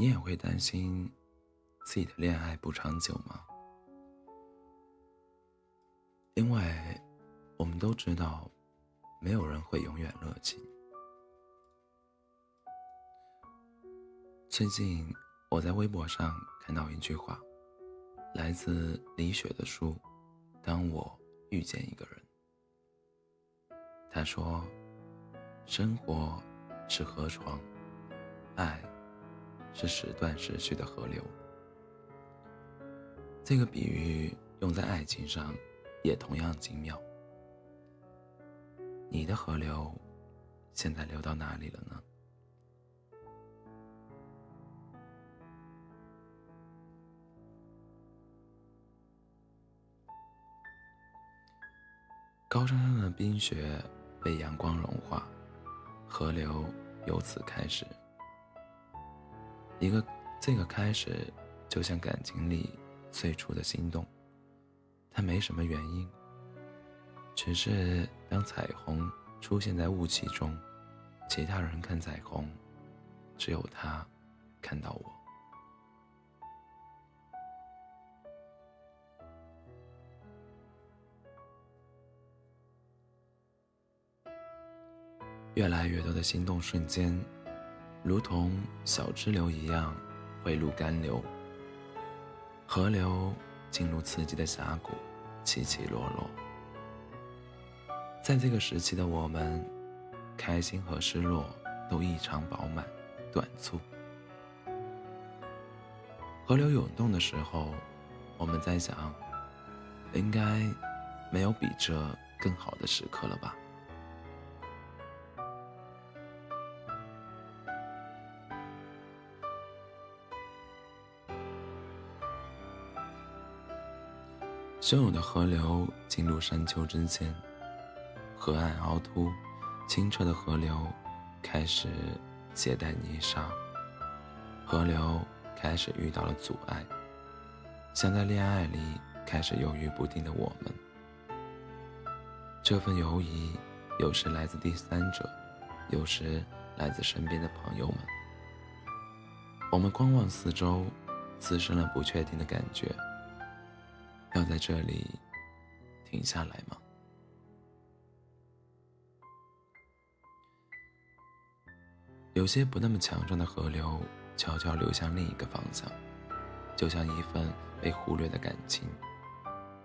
你也会担心自己的恋爱不长久吗？因为我们都知道，没有人会永远热情。最近我在微博上看到一句话，来自李雪的书《当我遇见一个人》。他说：“生活是河床，爱是时断时续的河流。”这个比喻用在爱情上也同样精妙。你的河流现在流到哪里了呢？高山上的冰雪被阳光融化，河流由此开始。一个这个开始，就像感情里最初的心动，它没什么原因，只是当彩虹出现在雾气中，其他人看彩虹，只有他看到我。越来越多的心动瞬间，如同小支流一样汇入干流。河流进入刺激的峡谷，起起落落。在这个时期的我们，开心和失落都异常饱满、短促。河流涌动的时候，我们在想，应该没有比这更好的时刻了吧。汹涌的河流进入山丘之间，河岸凹凸，清澈的河流开始携带泥沙。河流开始遇到了阻碍，像在恋爱里开始犹豫不定的我们。这份犹疑，有时来自第三者，有时来自身边的朋友们。我们观望四周，滋生了不确定的感觉。要在这里停下来吗？有些不那么强壮的河流悄悄流向另一个方向，就像一份被忽略的感情。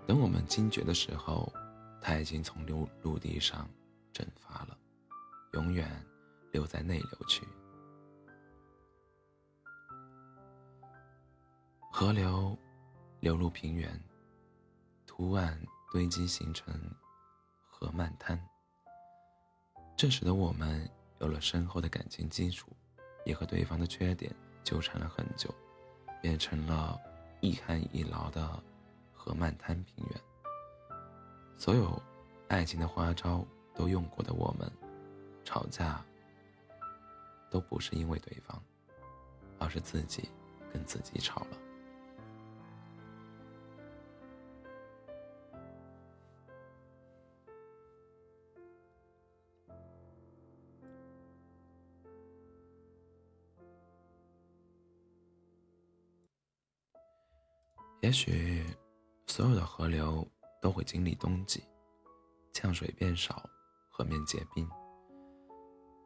等我们惊觉的时候，它已经从陆陆地上蒸发了，永远留在内流区。河流流入平原。图案堆积形成河漫滩，这使得我们有了深厚的感情基础，也和对方的缺点纠缠了很久，变成了一旱易劳的河漫滩平原。所有爱情的花招都用过的我们，吵架都不是因为对方，而是自己跟自己吵了。也许，所有的河流都会经历冬季，降水变少，河面结冰。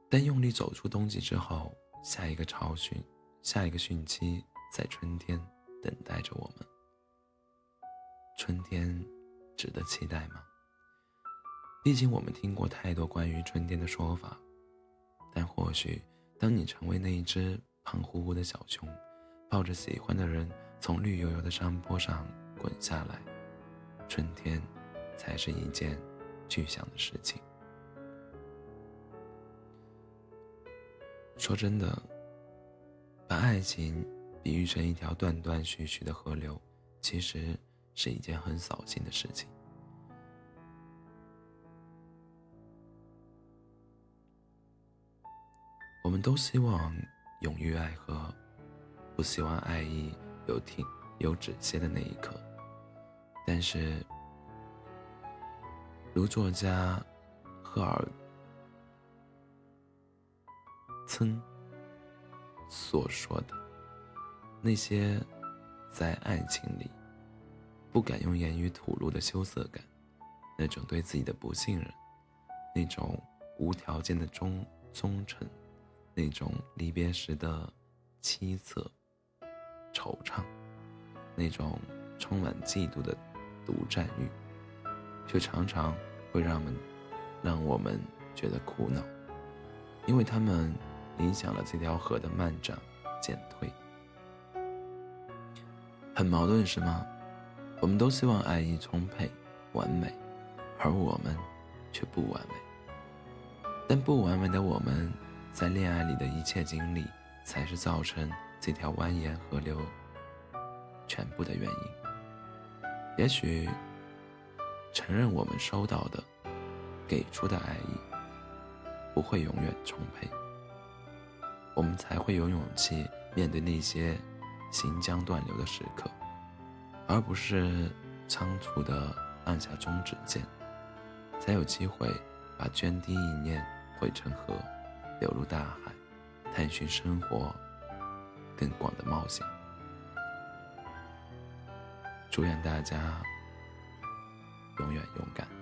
但用力走出冬季之后，下一个潮汛，下一个汛期在春天等待着我们。春天值得期待吗？毕竟我们听过太多关于春天的说法，但或许当你成为那一只胖乎乎的小熊，抱着喜欢的人。从绿油油的山坡上滚下来，春天才是一件具象的事情。说真的，把爱情比喻成一条断断续续的河流，其实是一件很扫兴的事情。我们都希望永浴爱河，不希望爱意。有停有止歇的那一刻，但是，如作家赫尔岑所说的，那些在爱情里不敢用言语吐露的羞涩感，那种对自己的不信任，那种无条件的忠忠诚，那种离别时的凄恻、惆怅，那种充满嫉妒的独占欲，却常常会让我们让我们觉得苦恼，因为他们影响了这条河的漫涨减退。很矛盾是吗？我们都希望爱意充沛、完美，而我们却不完美。但不完美的我们，在恋爱里的一切经历，才是造成这条蜿蜒河流全部的原因。也许，承认我们收到的、给出的爱意不会永远充沛，我们才会有勇气面对那些。行将断流的时刻，而不是仓促的按下终止键，才有机会把涓滴一念汇成河，流入大海，探寻生活更广的冒险。祝愿大家永远勇敢。